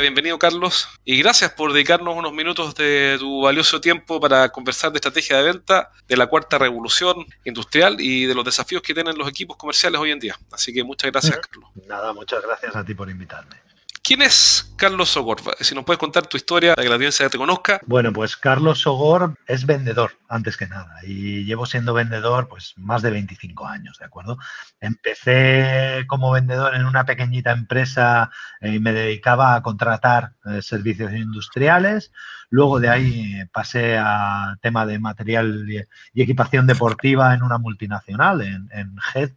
bienvenido Carlos y gracias por dedicarnos unos minutos de tu valioso tiempo para conversar de estrategia de venta, de la cuarta revolución industrial y de los desafíos que tienen los equipos comerciales hoy en día. Así que muchas gracias Carlos. Nada, muchas gracias a ti por invitarme. ¿Quién es Carlos Sogor? Si nos puedes contar tu historia para que la audiencia te conozca. Bueno, pues Carlos Sogor es vendedor, antes que nada, y llevo siendo vendedor pues más de 25 años, ¿de acuerdo? Empecé como vendedor en una pequeñita empresa eh, y me dedicaba a contratar eh, servicios industriales. Luego de ahí pasé a tema de material y, equipación deportiva en una multinacional, en, en HED,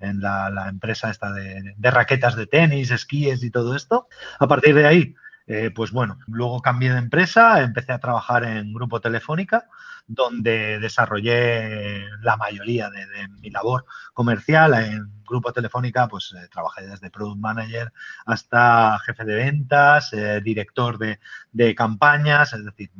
en la, empresa esta de, raquetas de tenis, esquíes y todo esto. A partir de ahí, eh, pues bueno, luego cambié de empresa, empecé a trabajar en Grupo Telefónica, donde desarrollé la mayoría de, mi labor comercial. En Grupo Telefónica, pues eh, trabajé desde Product Manager hasta jefe de ventas, eh, director de, campañas, es decir,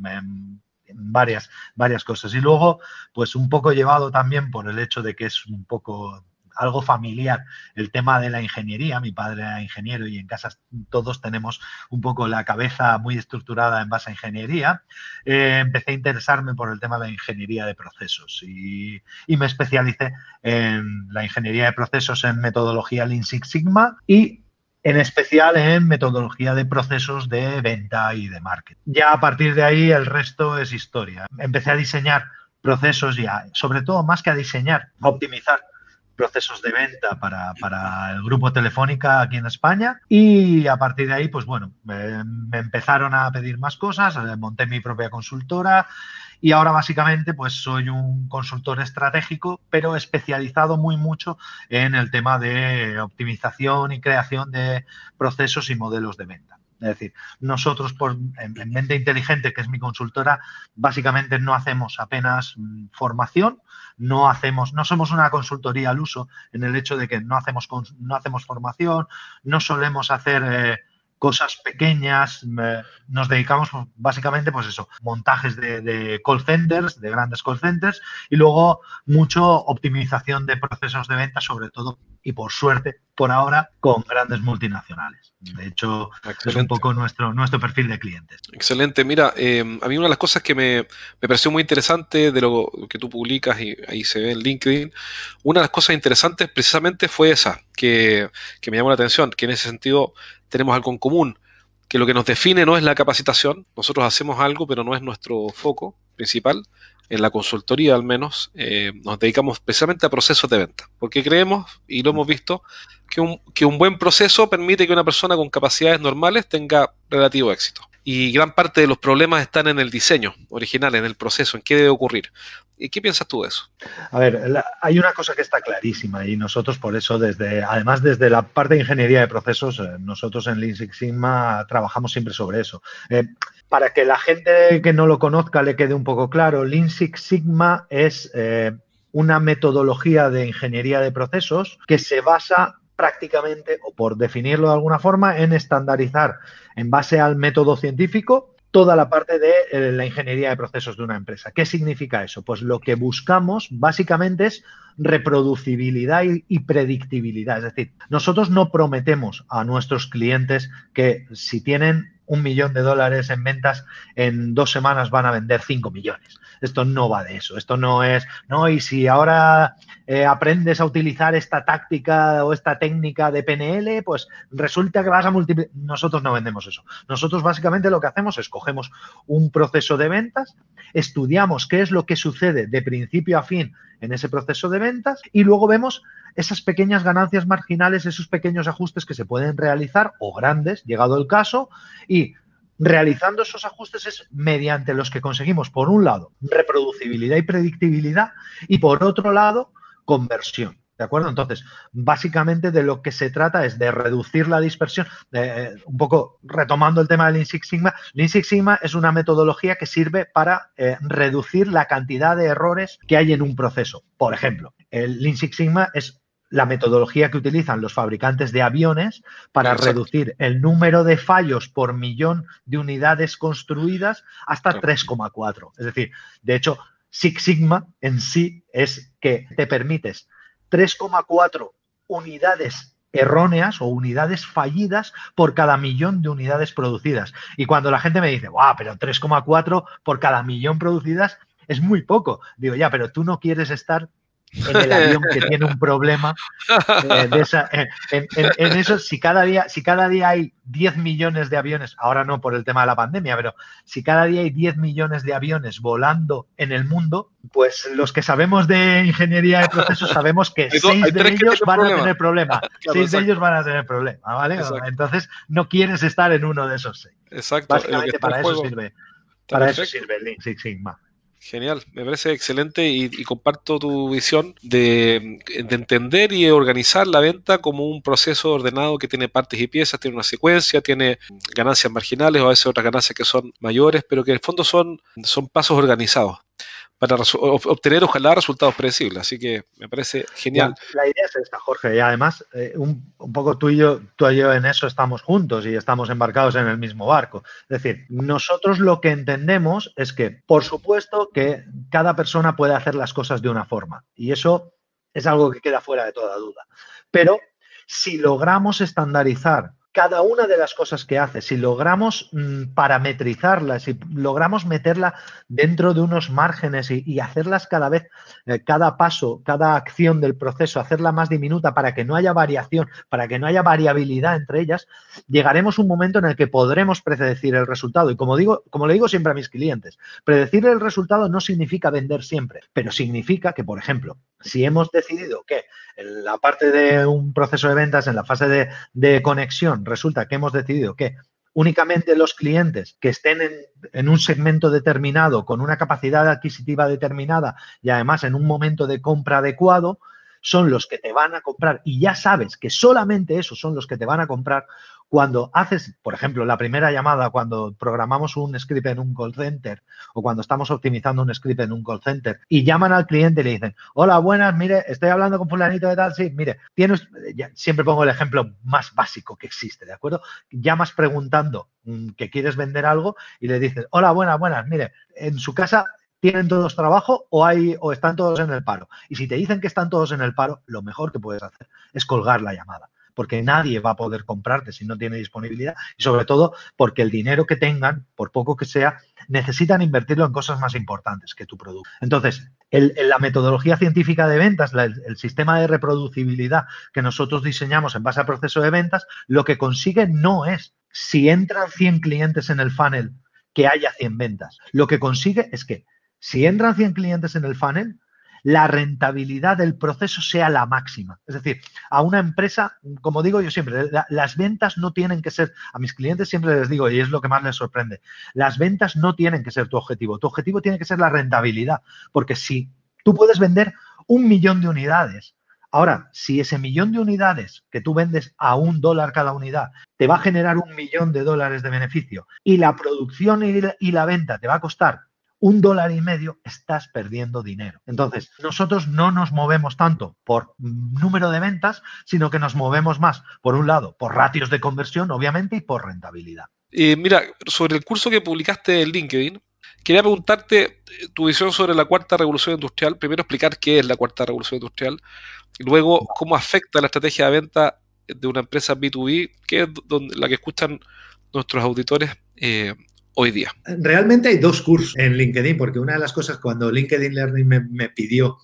varias, varias cosas. Y luego, pues un poco llevado también por el hecho de que es un poco algo familiar el tema de la ingeniería. Mi padre era ingeniero y en casa todos tenemos un poco la cabeza muy estructurada en base a ingeniería. Eh, empecé a interesarme por el tema de la ingeniería de procesos y, me especialicé en la ingeniería de procesos en metodología Lean Six Sigma y en especial en metodología de procesos de venta y de marketing. Ya a partir de ahí el resto es historia. Empecé a diseñar procesos ya, sobre todo más que a diseñar, a optimizar procesos de venta para, el grupo Telefónica aquí en España y a partir de ahí, pues bueno, me, empezaron a pedir más cosas, eh, monté mi propia consultora y ahora básicamente pues soy un consultor estratégico, pero especializado muy mucho en el tema de optimización y creación de procesos y modelos de venta. Es decir, nosotros por, en, Mente Inteligente, que es mi consultora, básicamente no hacemos apenas mm, formación, no hacemos, no somos una consultoría al uso en el hecho de que no hacemos, no hacemos formación, no solemos hacer eh, cosas pequeñas, nos dedicamos básicamente, pues eso, montajes de, call centers, de grandes call centers, y luego mucho optimización de procesos de venta, sobre todo, y por suerte, por ahora, con grandes multinacionales. De hecho, es un poco nuestro, nuestro perfil de clientes. Excelente. Mira, em, a mí una de las cosas que me, me, pareció muy interesante de lo que tú publicas, y ahí se ve en LinkedIn, una de las cosas interesantes precisamente fue esa, que, que me llamó la atención, que en ese sentido tenemos algo en común, que lo que nos define no es la capacitación, nosotros hacemos algo, pero no es nuestro foco principal, en la consultoría al menos, eh, nos dedicamos especialmente a procesos de venta, porque creemos, y lo hemos visto, que un, que un buen proceso permite que una persona con capacidades normales tenga relativo éxito. Y gran parte de los problemas están en el diseño original, en el proceso, en qué debe ocurrir. ¿Y qué piensas tú de eso? A ver, hay una cosa que está clarísima y nosotros por eso, desde, además desde la parte de ingeniería de procesos, eh, nosotros en Lean Sigma trabajamos siempre sobre eso. Eh, para que la gente que no lo conozca le quede un poco claro, Lean Six Sigma es eh, una metodología de ingeniería de procesos que se basa prácticamente, o por definirlo de alguna forma, en estandarizar en base al método científico toda la parte de eh, la ingeniería de procesos de una empresa. ¿Qué significa eso? Pues lo que buscamos básicamente es reproducibilidad y, predictibilidad. Es decir, nosotros no prometemos a nuestros clientes que si tienen un millón de dólares en ventas, en dos semanas van a vender cinco millones. Esto no va de eso. Esto no es, no, y si ahora eh, aprendes a utilizar esta táctica o esta técnica de PNL, pues resulta que vas a multiplicar. Nosotros no vendemos eso. Nosotros básicamente lo que hacemos es cogemos un proceso de ventas, estudiamos qué es lo que sucede de principio a fin en ese proceso de ventas y luego vemos esas pequeñas ganancias marginales, esos pequeños ajustes que se pueden realizar o grandes, llegado el caso, realizando esos ajustes es mediante los que conseguimos, por un lado, reproducibilidad y predictibilidad y por otro lado, conversión. ¿De acuerdo? Entonces, básicamente de lo que se trata es de reducir la dispersión. Eh, un poco retomando el tema del Lean Six Sigma, Lean Sigma es una metodología que sirve para eh, reducir la cantidad de errores que hay en un proceso. Por ejemplo, el Lean Six Sigma es la metodología que utilizan los fabricantes de aviones para reducir el número de fallos por millón de unidades construidas hasta 3,4. Es decir, de hecho, Six Sigma en sí es que te permites 3,4 unidades erróneas o unidades fallidas por cada millón de unidades producidas. Y cuando la gente me dice, guau, pero 3,4 por cada millón producidas es muy poco. Digo, ya, pero tú no quieres estar en el avión que tiene un problema eh, en, eso, si cada día, si cada día hay 10 millones de aviones, ahora no por el tema de la pandemia, pero si cada día hay 10 millones de aviones volando en el mundo, pues los que sabemos de ingeniería de procesos sabemos que 6 de ellos van a tener problema. 6 de ellos van a tener problema, ¿vale? Entonces no quieres estar en uno de esos 6. Exacto. Básicamente para eso sirve. Para eso sirve el Lean Six Sigma. Genial, me parece excelente y, comparto tu visión de, entender y organizar la venta como un proceso ordenado que tiene partes y piezas, tiene una secuencia, tiene ganancias marginales o a veces otras ganancias que son mayores, pero que en el fondo son, son pasos organizados para obtener ojalá resultados predecibles. Así que me parece genial. La, idea es esta, Jorge, y además eh, un, poco tú y yo, tú y yo en eso estamos juntos y estamos embarcados en el mismo barco. Es decir, nosotros lo que entendemos es que, por supuesto, que cada persona puede hacer las cosas de una forma y eso es algo que queda fuera de toda duda. Pero si logramos estandarizar cada una de las cosas que hace, si logramos mm, parametrizarla, si logramos meterla dentro de unos márgenes y, hacerlas cada vez, eh, cada paso, cada acción del proceso, hacerla más diminuta para que no haya variación, para que no haya variabilidad entre ellas, llegaremos a un momento en el que podremos predecir el resultado. Y como digo, como le digo siempre a mis clientes, predecir el resultado no significa vender siempre, pero significa que, por ejemplo, si hemos decidido que en la parte de un proceso de ventas, en la fase de, conexión, resulta que hemos decidido que únicamente los clientes que estén en, un segmento determinado, con una capacidad adquisitiva determinada y además en un momento de compra adecuado, son los que te van a comprar y ya sabes que solamente esos son los que te van a comprar, cuando haces, por ejemplo, la primera llamada, cuando programamos un script en un call center o cuando estamos optimizando un script en un call center y llaman al cliente y le dicen, hola, buenas, mire, estoy hablando con fulanito de tal, sí, mire, tienes, siempre pongo el ejemplo más básico que existe, ¿de acuerdo? Llamas preguntando mm, que quieres vender algo y le dices, hola, buenas, buenas, mire, en su casa ¿Tienen todos trabajo o, hay, o están todos en el paro? Y si te dicen que están todos en el paro, lo mejor que puedes hacer es colgar la llamada porque nadie va a poder comprarte si no tiene disponibilidad y sobre todo porque el dinero que tengan, por poco que sea, necesitan invertirlo en cosas más importantes que tu producto. Entonces, en la metodología científica de ventas, el, sistema de reproducibilidad que nosotros diseñamos en base al proceso de ventas, lo que consigue no es si entran 100 clientes en el funnel, que haya 100 ventas. Lo que consigue es que si entran 100 clientes en el funnel, la rentabilidad del proceso sea la máxima. Es decir, a una empresa, como digo yo siempre, las ventas no tienen que ser, a mis clientes siempre les digo, y es lo que más les sorprende, las ventas no tienen que ser tu objetivo, tu objetivo tiene que ser la rentabilidad, porque si tú puedes vender un millón de unidades, Ahora, si ese millón de unidades que tú vendes a un dólar cada unidad te va a generar un millón de dólares de beneficio y la producción y la venta te va a costar un dólar y medio, estás perdiendo dinero. Entonces, nosotros no nos movemos tanto por número de ventas, sino que nos movemos más, por un lado, por ratios de conversión, obviamente, y por rentabilidad. Y mira, sobre el curso que publicaste en LinkedIn, quería preguntarte eh, tu visión sobre la cuarta revolución industrial. Primero, explicar qué es la cuarta revolución industrial. Luego, cómo afecta la estrategia de venta de una empresa B2B, que es la que escuchan nuestros auditores eh, hoy día? Realmente hay dos cursos en LinkedIn, porque una de las cosas cuando LinkedIn Learning me, pidió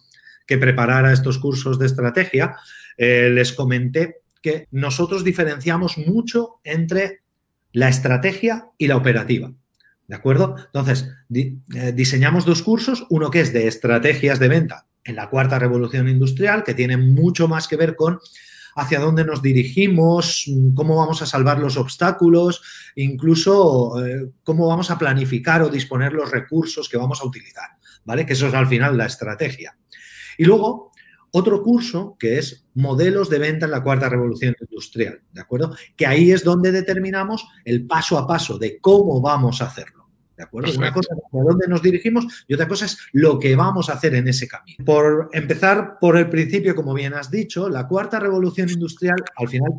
que preparara estos cursos de estrategia, eh, les comenté que nosotros diferenciamos mucho entre la estrategia y la operativa. ¿De acuerdo? Entonces, eh, diseñamos dos cursos, uno que es de estrategias de venta en la cuarta revolución industrial, que tiene mucho más que ver con hacia dónde nos dirigimos, cómo vamos a salvar los obstáculos, incluso eh, cómo vamos a planificar o disponer los recursos que vamos a utilizar, ¿vale? Que eso es al final la estrategia. Y luego, otro curso que es modelos de venta en la cuarta revolución industrial, ¿de acuerdo? Que ahí es donde determinamos el paso a paso de cómo vamos a hacerlo. ¿De acuerdo? Una cosa es a dónde nos dirigimos y otra cosa es lo que vamos a hacer en ese camino. Por empezar por el principio, como bien has dicho, la cuarta revolución industrial, al final,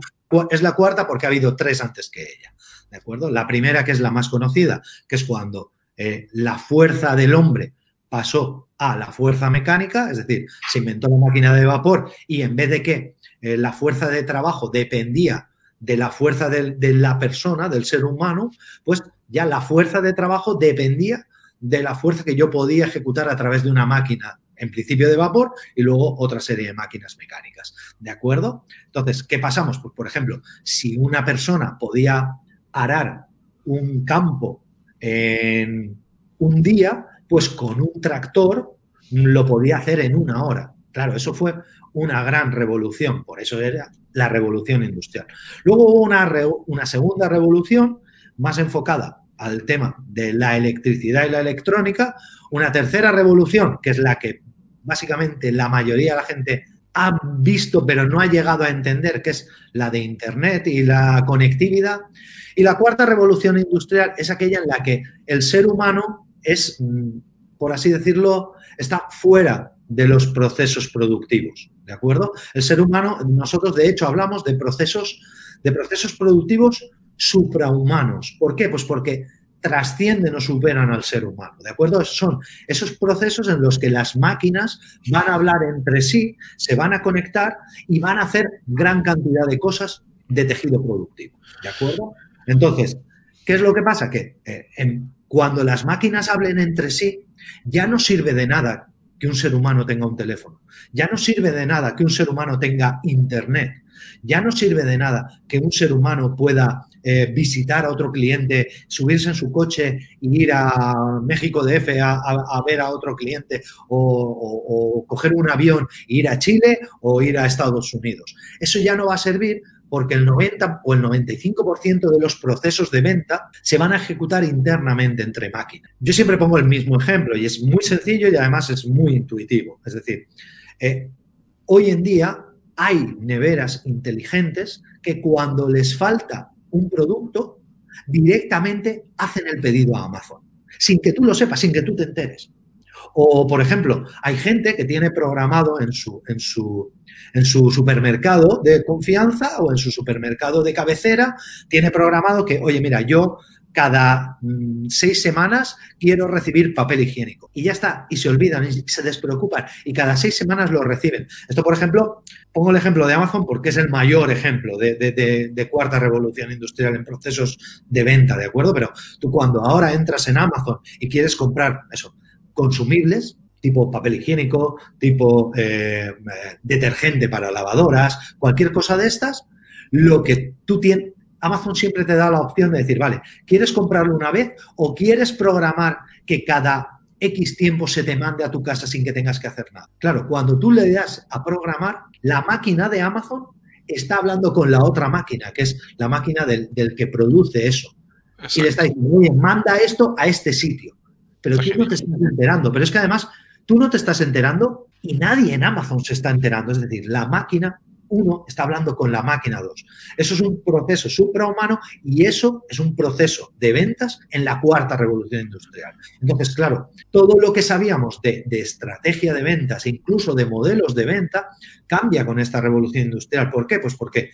es la cuarta porque ha habido tres antes que ella. ¿De acuerdo? La primera, que es la más conocida, que es cuando eh, la fuerza del hombre pasó a la fuerza mecánica, es decir, se inventó la máquina de vapor y en vez de que eh, la fuerza de trabajo dependía de la fuerza de, la persona, del ser humano, pues ya la fuerza de trabajo dependía de la fuerza que yo podía ejecutar a través de una máquina, en principio de vapor, y luego otra serie de máquinas mecánicas. ¿De acuerdo? Entonces, ¿qué pasamos? Pues, por ejemplo, si una persona podía arar un campo en un día, pues con un tractor lo podía hacer en una hora. Claro, eso fue una gran revolución, por eso era la revolución industrial. Luego hubo una, una segunda revolución más enfocada al tema de la electricidad y la electrónica, una tercera revolución, que es la que básicamente la mayoría de la gente ha visto pero no ha llegado a entender, que es la de Internet y la conectividad. Y la cuarta revolución industrial es aquella en la que el ser humano es, mm, por así decirlo, está fuera de los procesos productivos, ¿de acuerdo? El ser humano, nosotros de hecho hablamos de procesos, de procesos productivos suprahumanos. ¿Por qué? Pues porque trascienden o superan al ser humano, ¿de acuerdo? Son esos procesos en los que las máquinas van a hablar entre sí, se van a conectar y van a hacer gran cantidad de cosas de tejido productivo, ¿de acuerdo? Entonces, ¿qué es lo que pasa? Que eh, cuando las máquinas hablen entre sí, ya no sirve de nada que un ser humano tenga un teléfono, ya no sirve de nada que un ser humano tenga internet, ya no sirve de nada que un ser humano pueda eh, visitar a otro cliente, subirse en su coche y ir a México DF a, a, ver a otro cliente o, o, coger un avión e ir a Chile o ir a Estados Unidos. Eso ya no va a servir porque el 90 o el 95% de los procesos de venta se van a ejecutar internamente entre máquinas. Yo siempre pongo el mismo ejemplo y es muy sencillo y además es muy intuitivo. Es decir, eh, hoy en día hay neveras inteligentes que cuando les falta un producto, directamente hacen el pedido a Amazon, sin que tú lo sepas, sin que tú te enteres. O, por ejemplo, hay gente que tiene programado en su, en su, en su supermercado de confianza o en su supermercado de cabecera, tiene programado que, oye, mira, yo cada mm, seis semanas quiero recibir papel higiénico. Y ya está, y se olvidan, y se despreocupan, y cada seis semanas lo reciben. Esto, por ejemplo, pongo el ejemplo de Amazon porque es el mayor ejemplo de, de, de, cuarta revolución industrial en procesos de venta, ¿de acuerdo? Pero tú cuando ahora entras en Amazon y quieres comprar eso, consumibles, tipo papel higiénico, tipo eh, detergente para lavadoras, cualquier cosa de estas, lo que tú tienes, Amazon siempre te da la opción de decir, vale, ¿quieres comprarlo una vez o quieres programar que cada X tiempo se te mande a tu casa sin que tengas que hacer nada? Claro, cuando tú le das a programar, la máquina de Amazon está hablando con la otra máquina, que es la máquina del, del que produce eso. Exacto. Y le está diciendo, oye, manda esto a este sitio. Pero tú no te estás enterando. Pero es que además tú no te estás enterando y nadie en Amazon se está enterando. Es decir, la máquina uno está hablando con la máquina 2. Eso es un proceso suprahumano y eso es un proceso de ventas en la cuarta revolución industrial. Entonces, claro, todo lo que sabíamos de, de estrategia de ventas, incluso de modelos de venta, cambia con esta revolución industrial. ¿Por qué? Pues porque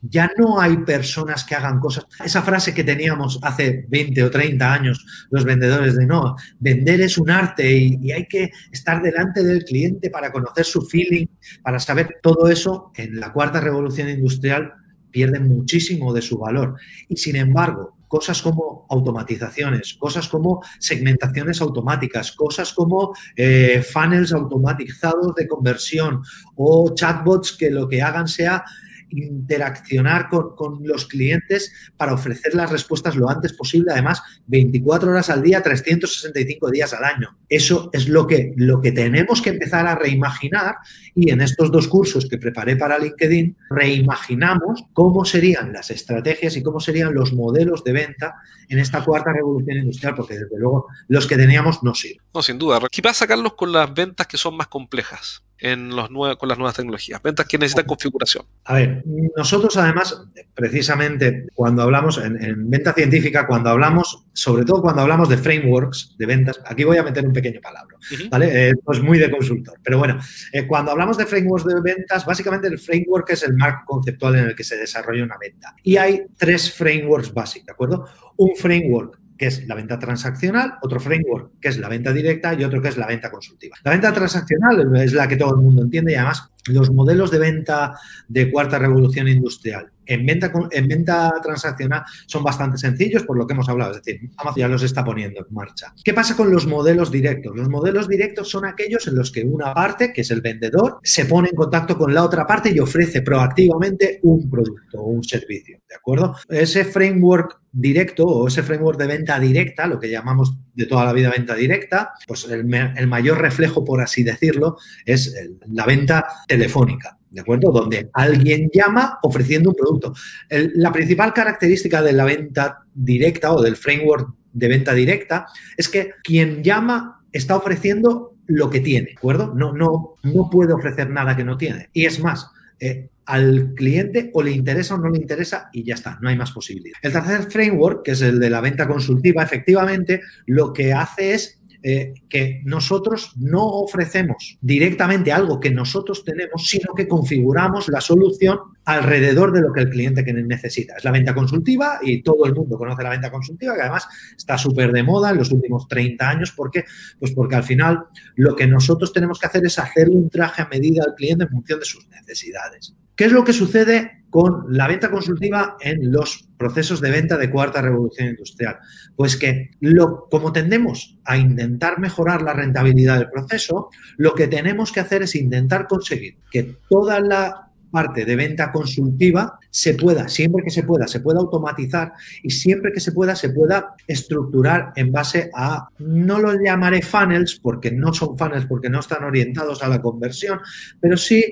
ya no hay personas que hagan cosas. Esa frase que teníamos hace 20 o 30 años los vendedores de no, vender es un arte y, y, hay que estar delante del cliente para conocer su feeling, para saber todo eso, en la cuarta revolución industrial pierde muchísimo de su valor. Y sin embargo, cosas como automatizaciones, cosas como segmentaciones automáticas, cosas como eh, funnels automatizados de conversión o chatbots que lo que hagan sea interaccionar con, con, los clientes para ofrecer las respuestas lo antes posible, además 24 horas al día, 365 días al año. Eso es lo que, lo que tenemos que empezar a reimaginar y en estos dos cursos que preparé para LinkedIn, reimaginamos cómo serían las estrategias y cómo serían los modelos de venta en esta cuarta revolución industrial, porque desde luego los que teníamos no sirven. No, sin duda. ¿Qué pasa, Carlos, con las ventas que son más complejas? En los con las nuevas tecnologías, ventas que necesitan configuración. A ver, nosotros además, precisamente cuando hablamos en, en, venta científica, cuando hablamos, sobre todo cuando hablamos de frameworks de ventas, aquí voy a meter un pequeño palabra, uh -huh. ¿vale? Eh, pues muy de consultor, pero bueno, eh, cuando hablamos de frameworks de ventas, básicamente el framework es el marco conceptual en el que se desarrolla una venta. Y hay tres frameworks básicos, ¿de acuerdo? Un framework que es la venta transaccional, otro framework que es la venta directa y otro que es la venta consultiva. La venta transaccional es la que todo el mundo entiende y además los modelos de venta de cuarta revolución industrial en venta, en venta transaccional son bastante sencillos por lo que hemos hablado, es decir, Amazon ya los está poniendo en marcha. ¿Qué pasa con los modelos directos? Los modelos directos son aquellos en los que una parte, que es el vendedor, se pone en contacto con la otra parte y ofrece proactivamente un producto o un servicio, ¿de acuerdo? Ese framework directo o ese framework de venta directa, lo que llamamos de toda la vida venta directa, pues el, mayor reflejo, por así decirlo, es la venta telefónica. ¿de acuerdo? Donde alguien llama ofreciendo un producto. la principal característica de la venta directa o del framework de venta directa es que quien llama está ofreciendo lo que tiene, ¿de acuerdo? No, no, no puede ofrecer nada que no tiene. Y es más, eh, al cliente o le interesa o no le interesa y ya está, no hay más posibilidad. El tercer framework, que es el de la venta consultiva, efectivamente lo que hace es eh, que nosotros no ofrecemos directamente algo que nosotros tenemos, sino que configuramos la solución alrededor de lo que el cliente necesita. Es la venta consultiva y todo el mundo conoce la venta consultiva, que además está súper de moda en los últimos 30 años. ¿Por qué? Pues porque al final lo que nosotros tenemos que hacer es hacer un traje a medida al cliente en función de sus necesidades. ¿Qué es lo que sucede con la venta consultiva en los procesos de venta de cuarta revolución industrial? Pues que lo, como tendemos a intentar mejorar la rentabilidad del proceso, lo que tenemos que hacer es intentar conseguir que toda la parte de venta consultiva se pueda, siempre que se pueda, se pueda automatizar y siempre que se pueda, se pueda estructurar en base a, no lo llamaré funnels porque no son funnels, porque no están orientados a la conversión, pero sí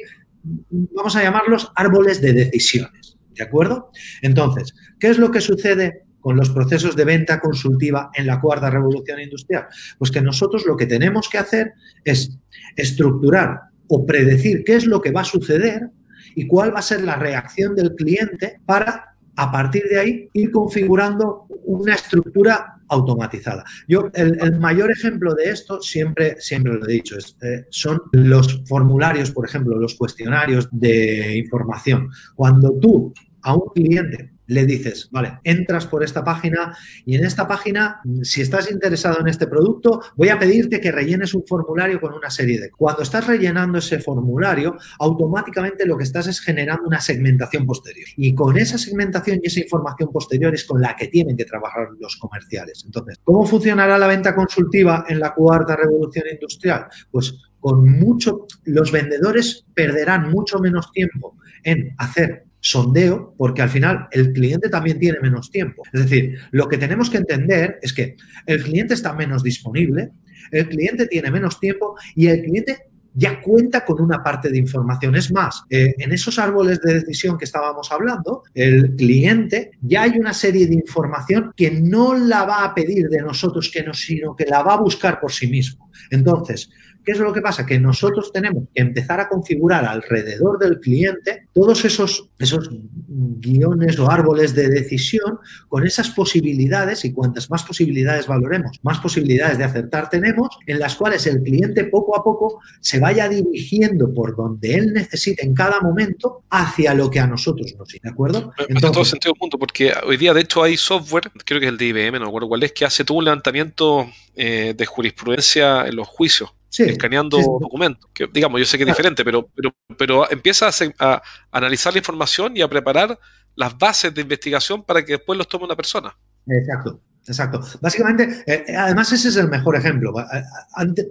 vamos a llamarlos árboles de decisiones, ¿de acuerdo? Entonces, ¿qué es lo que sucede con los procesos de venta consultiva en la cuarta revolución industrial? Pues que nosotros lo que tenemos que hacer es estructurar o predecir qué es lo que va a suceder y cuál va a ser la reacción del cliente para, a partir de ahí, ir configurando una estructura automatizada. Yo, el, mayor ejemplo de esto, siempre, siempre lo he dicho, eh, son los formularios, por ejemplo, los cuestionarios de información. Cuando tú a un cliente le dices, vale, entras por esta página y en esta página, si estás interesado en este producto, voy a pedirte que rellenes un formulario con una serie de... Cuando estás rellenando ese formulario, automáticamente lo que estás es generando una segmentación posterior. Y con esa segmentación y esa información posterior es con la que tienen que trabajar los comerciales. Entonces, ¿cómo funcionará la venta consultiva en la cuarta revolución industrial? Pues con mucho, los vendedores perderán mucho menos tiempo en hacer sondeo, porque al final el cliente también tiene menos tiempo. Es decir, lo que tenemos que entender es que el cliente está menos disponible, el cliente tiene menos tiempo y el cliente ya cuenta con una parte de información. Es más, eh, en esos árboles de decisión que estábamos hablando, el cliente ya hay una serie de información que no la va a pedir de nosotros, que no, sino que la va a buscar por sí mismo. Entonces, ¿Qué es lo que pasa? Que nosotros tenemos que empezar a configurar alrededor del cliente todos esos, esos guiones o árboles de decisión con esas posibilidades y cuantas más posibilidades valoremos, más posibilidades de acertar tenemos, en las cuales el cliente poco a poco se vaya dirigiendo por donde él necesite en cada momento hacia lo que a nosotros nos ¿de acuerdo? En todo sentido punto, porque hoy día de hecho hay software, creo que es el de IBM, no recuerdo cuál es, que hace todo un levantamiento eh, de jurisprudencia en los juicios escaneando documentos. Que, digamos, yo sé que es diferente, pero, pero, pero empieza a, analizar la información y a preparar las bases de investigación para que después los tome una persona. Exacto. Exacto. Básicamente, eh, además ese es el mejor ejemplo.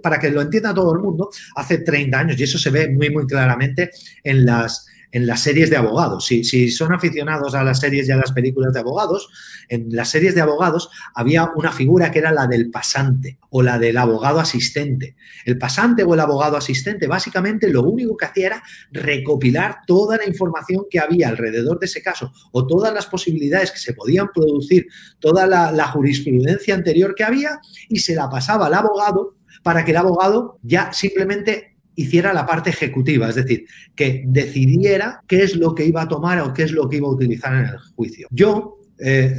Para que lo entienda todo el mundo, hace 30 años, y eso se ve muy, muy claramente en las, en las series de abogados. Si, son aficionados a las series y a las películas de abogados, en las series de abogados había una figura que era la del pasante o la del abogado asistente. El pasante o el abogado asistente básicamente lo único que hacía era recopilar toda la información que había alrededor de ese caso o todas las posibilidades que se podían producir, toda la jurisprudencia anterior que había y se la pasaba al abogado para que el abogado ya simplemente hiciera la parte ejecutiva, es decir, que decidiera qué es lo que iba a tomar o qué es lo que iba a utilizar en el juicio. Yo eh,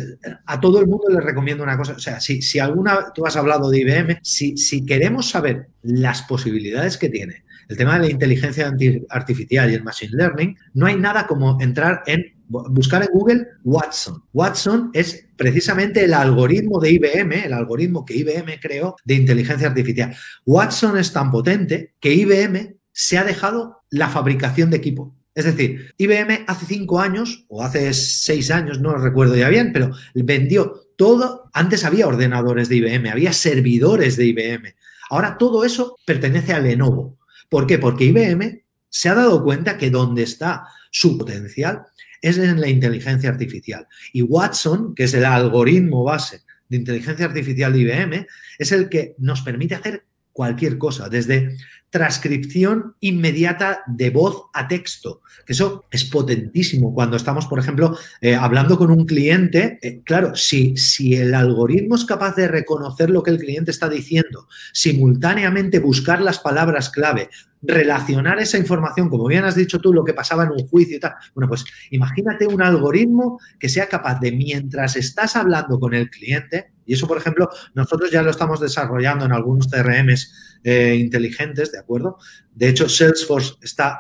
a todo el mundo le recomiendo una cosa, o sea, si, si alguna, tú has hablado de IBM, si, si queremos saber las posibilidades que tiene el tema de la inteligencia artificial y el machine learning, no hay nada como entrar en buscar en Google Watson. Watson es precisamente el algoritmo de IBM, el algoritmo que IBM creó de inteligencia artificial. Watson es tan potente que IBM se ha dejado la fabricación de equipo. Es decir, IBM hace cinco años, o hace seis años, no recuerdo ya bien, pero vendió todo. Antes había ordenadores de IBM, había servidores de IBM. Ahora todo eso pertenece a Lenovo. ¿Por qué? Porque IBM se ha dado cuenta que donde está su potencial es en la inteligencia artificial. Y Watson, que es el algoritmo base de inteligencia artificial de IBM, es el que nos permite hacer cualquier cosa, desde transcripción inmediata de voz a texto, eso es potentísimo cuando estamos, por ejemplo, eh, hablando con un cliente. Eh, claro, si, si el algoritmo es capaz de reconocer lo que el cliente está diciendo, simultáneamente buscar las palabras clave, relacionar esa información, como bien has dicho tú, lo que pasaba en un juicio y tal. Bueno, pues imagínate un algoritmo que sea capaz de, mientras estás hablando con el cliente, y eso, por ejemplo, nosotros ya lo estamos desarrollando en algunos CRMs eh, inteligentes, ¿de acuerdo? De hecho, Salesforce está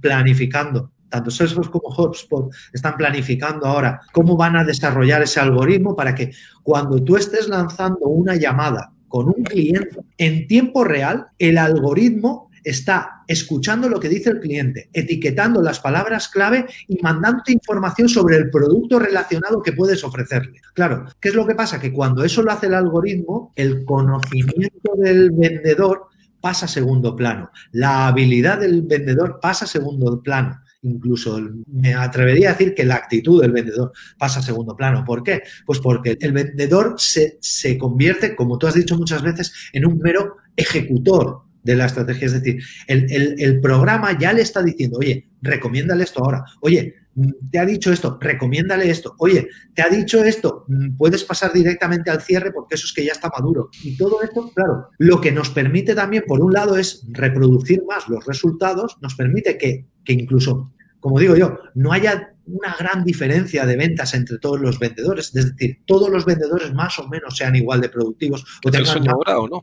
planificando tanto Salesforce como HubSpot están planificando ahora cómo van a desarrollar ese algoritmo para que cuando tú estés lanzando una llamada con un cliente en tiempo real, el algoritmo está escuchando lo que dice el cliente, etiquetando las palabras clave y mandándote información sobre el producto relacionado que puedes ofrecerle. Claro, ¿qué es lo que pasa? Que cuando eso lo hace el algoritmo, el conocimiento del vendedor pasa a segundo plano. La habilidad del vendedor pasa a segundo plano. Incluso me atrevería a decir que la actitud del vendedor pasa a segundo plano. ¿Por qué? Pues porque el vendedor se, se convierte, como tú has dicho muchas veces, en un mero ejecutor de la estrategia. Es decir, el, programa ya le está diciendo, oye, recomiéndale esto ahora. Oye, te ha dicho esto, recomiéndale esto. Oye, te ha dicho esto, puedes pasar directamente al cierre porque eso es que ya está maduro. Y todo esto, claro, lo que nos permite también, por un lado, es reproducir más los resultados, nos permite que, que incluso, como digo yo, no haya una gran diferencia de ventas entre todos los vendedores. Es decir, todos los vendedores más o menos sean igual de productivos. O tengan ahora o no?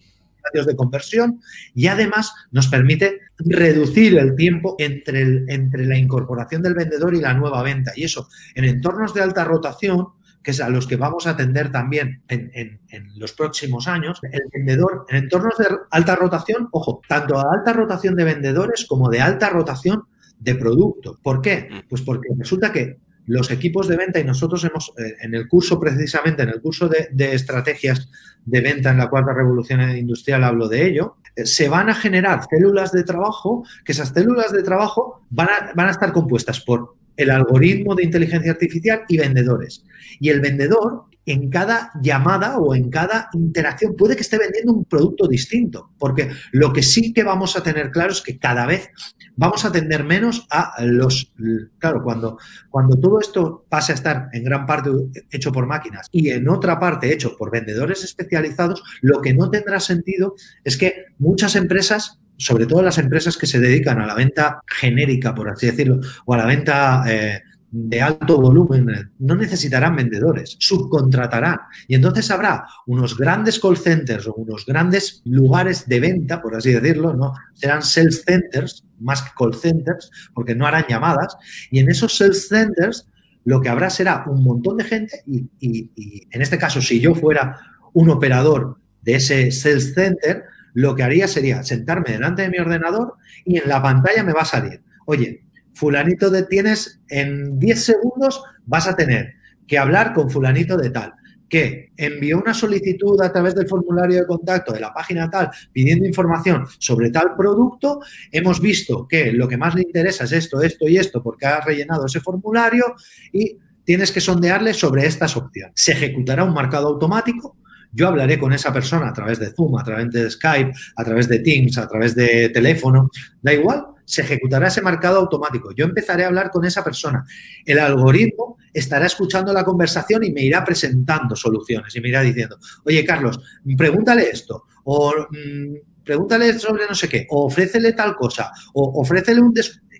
De conversión y además nos permite reducir el tiempo entre, el, entre la incorporación del vendedor y la nueva venta. Y eso, en entornos de alta rotación, que es a los que vamos a atender también en, en, los próximos años, el vendedor, en entornos de alta rotación, ojo, tanto a alta rotación de vendedores como de alta rotación de productos. ¿Por qué? Mm. Pues porque resulta que los equipos de venta y nosotros hemos, eh, en el curso precisamente, en el curso de, estrategias de venta en la cuarta revolución industrial hablo de ello, eh, se van a generar células de trabajo, que esas células de trabajo van a, van a estar compuestas por el algoritmo de inteligencia artificial y vendedores. Y el vendedor en cada llamada o en cada interacción puede que esté vendiendo un producto distinto, porque lo que sí que vamos a tener claro es que cada vez vamos a atender menos a los... Claro, cuando, cuando todo esto pase a estar en gran parte hecho por máquinas y en otra parte hecho por vendedores especializados, lo que no tendrá sentido es que muchas empresas sobre todo las empresas que se dedican a la venta genérica, por así decirlo, o a la venta eh, de alto volumen no necesitarán vendedores, subcontratarán. Y entonces habrá unos grandes call centers o unos grandes lugares de venta, por así decirlo, ¿no? Serán sales centers más que call centers, porque no harán llamadas. Y en esos sales centers lo que habrá será un montón de gente y, y en este caso, si yo fuera un operador de ese sales center, lo que haría sería sentarme delante de mi ordenador y en la pantalla me va a salir, oye, fulanito de tienes, en 10 segundos vas a tener que hablar con fulanito de tal, que envió una solicitud a través del formulario de contacto de la página tal pidiendo información sobre tal producto, hemos visto que lo que más le interesa es esto, esto y esto porque ha rellenado ese formulario y tienes que sondearle sobre estas opciones. Se ejecutará un marcado automático. Yo hablaré con esa persona a través de Zoom, a través de Skype, a través de Teams, a través de teléfono, da igual, se ejecutará ese marcado automático. Yo empezaré a hablar con esa persona. El algoritmo estará escuchando la conversación y me irá presentando soluciones y me irá diciendo, oye Carlos, pregúntale esto o mm, pregúntale sobre no sé qué, o ofrécele tal cosa, o ofrécele un...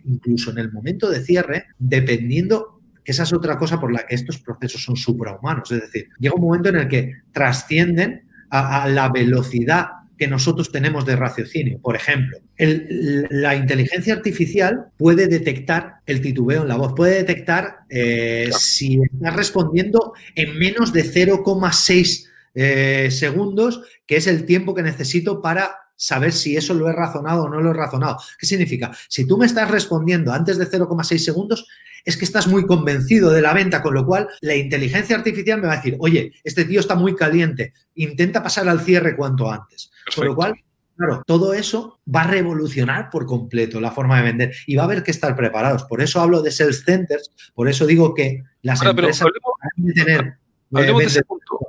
Incluso en el momento de cierre, dependiendo esa es otra cosa por la que estos procesos son suprahumanos. Es decir, llega un momento en el que trascienden a la velocidad que nosotros tenemos de raciocinio. Por ejemplo, la inteligencia artificial puede detectar el titubeo en la voz, puede detectar eh, si estás respondiendo en menos de 0,6 eh, segundos, que es el tiempo que necesito para saber si eso lo he razonado o no lo he razonado. ¿Qué significa? Si tú me estás respondiendo antes de 0,6 segundos, es que estás muy convencido de la venta, con lo cual la inteligencia artificial me va a decir, oye, este tío está muy caliente, intenta pasar al cierre cuanto antes. Con lo cual, Claro, todo eso va a revolucionar por completo la forma de vender y va a haber que estar preparados. Por eso hablo de sales centers, por eso digo que las empresas hablemos, tener Hablemos de ese punto.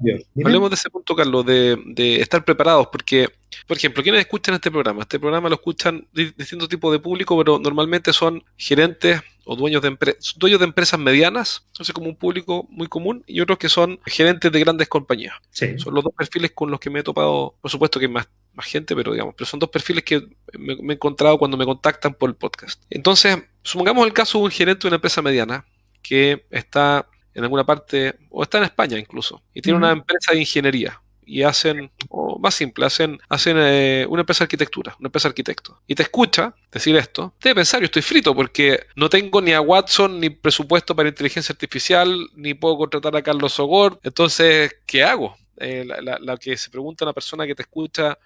Hablemos de ese punto, Carlos, de, estar preparados, porque, por ejemplo, ¿quiénes escuchan este programa? Este programa lo escuchan distintos tipos de público, pero normalmente son gerentes o dueños de, dueños de empresas medianas, entonces como un público muy común, y otros que son gerentes de grandes compañías. Son los dos perfiles con los que me he topado, por supuesto que hay más, más gente, pero digamos, pero son dos perfiles que me, me he encontrado cuando me contactan por el podcast. Entonces, supongamos el caso de un gerente de una empresa mediana que está en alguna parte, o está en España incluso, y tiene una empresa de ingeniería y hacen, o más simple, hacen, hacen eh, una empresa de arquitectura, una empresa de arquitecto. Y te escucha decir esto, debe pensar, yo estoy frito porque no tengo ni a Watson ni presupuesto para inteligencia artificial, ni puedo contratar a Carlos Sogor, entonces, ¿qué hago? Eh, la, que se pregunta una persona que te escucha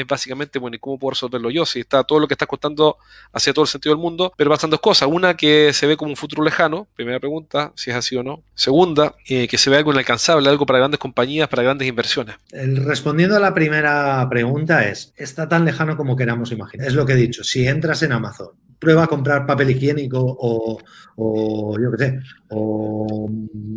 es básicamente, bueno, ¿y cómo puedo resolverlo yo? Si está todo lo que estás contando hacia todo el sentido del mundo, pero pasan dos cosas. Una, que se ve como un futuro lejano, primera pregunta, si es así o no. Segunda, eh, que se ve algo inalcanzable, algo para grandes compañías, para grandes inversiones. respondiendo a la primera pregunta es, está tan lejano como queramos imaginar. Es lo que he dicho, si entras en Amazon prueba a comprar papel higiénico o, o yo qué sé, o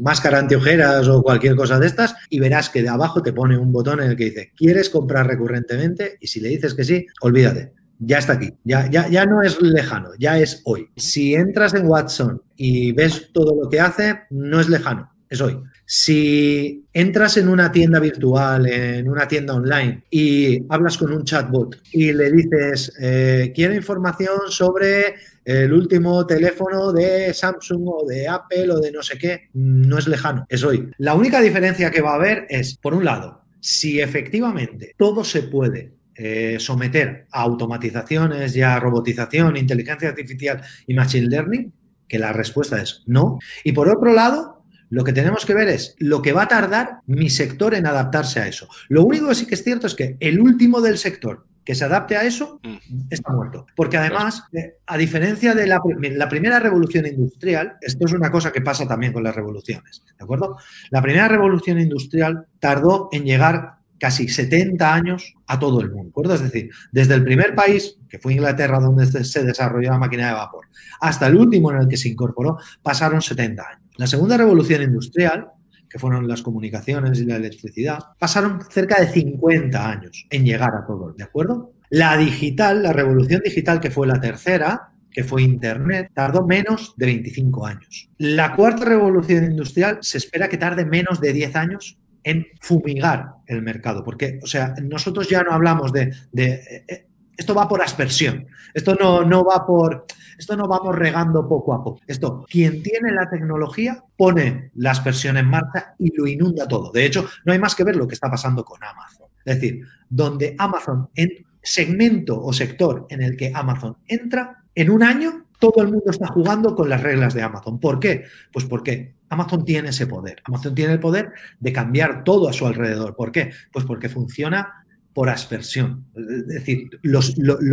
máscara antiojeras o cualquier cosa de estas y verás que de abajo te pone un botón en el que dice, ¿quieres comprar recurrentemente? Y si le dices que sí, olvídate. Ya está aquí, ya, ya, ya no es lejano, ya es hoy. Si entras en Watson y ves todo lo que hace, no es lejano, es hoy. Si entras en una tienda virtual, en una tienda online y hablas con un chatbot y le dices, eh, quiero información sobre el último teléfono de Samsung o de Apple o de no sé qué, no es lejano, es hoy. La única diferencia que va a haber es, por un lado, si efectivamente todo se puede eh, someter a automatizaciones y a robotización, inteligencia artificial y machine learning, que la respuesta es no. Y por otro lado, lo que tenemos que ver es lo que va a tardar mi sector en adaptarse a eso. Lo único que sí que es cierto es que el último del sector que se adapte a eso mm. está muerto. Porque además, eh, a diferencia de la, la, primera revolución industrial, esto es una cosa que pasa también con las revoluciones, ¿de acuerdo? La primera revolución industrial tardó en llegar casi 70 años a todo el mundo, ¿de acuerdo? Es decir, desde el primer país, que fue Inglaterra, donde se desarrolló la máquina de vapor, hasta el último en el que se incorporó, pasaron 70 años. La segunda revolución industrial, que fueron las comunicaciones y la electricidad, pasaron cerca de 50 años en llegar a todo, ¿de acuerdo? La digital, la revolución digital, que fue la tercera, que fue Internet, tardó menos de 25 años. La cuarta revolución industrial se espera que tarde menos de 10 años en fumigar el mercado, porque, o sea, nosotros ya no hablamos de, de eh, esto va por aspersión. Esto no, no va por. Esto no vamos regando poco a poco. Esto, quien tiene la tecnología pone la aspersión en marcha y lo inunda todo. De hecho, no hay más que ver lo que está pasando con Amazon. Es decir, donde Amazon, en segmento o sector en el que Amazon entra, en un año todo el mundo está jugando con las reglas de Amazon. ¿Por qué? Pues porque Amazon tiene ese poder. Amazon tiene el poder de cambiar todo a su alrededor. ¿Por qué? Pues porque funciona por aspersión. Es decir, lo,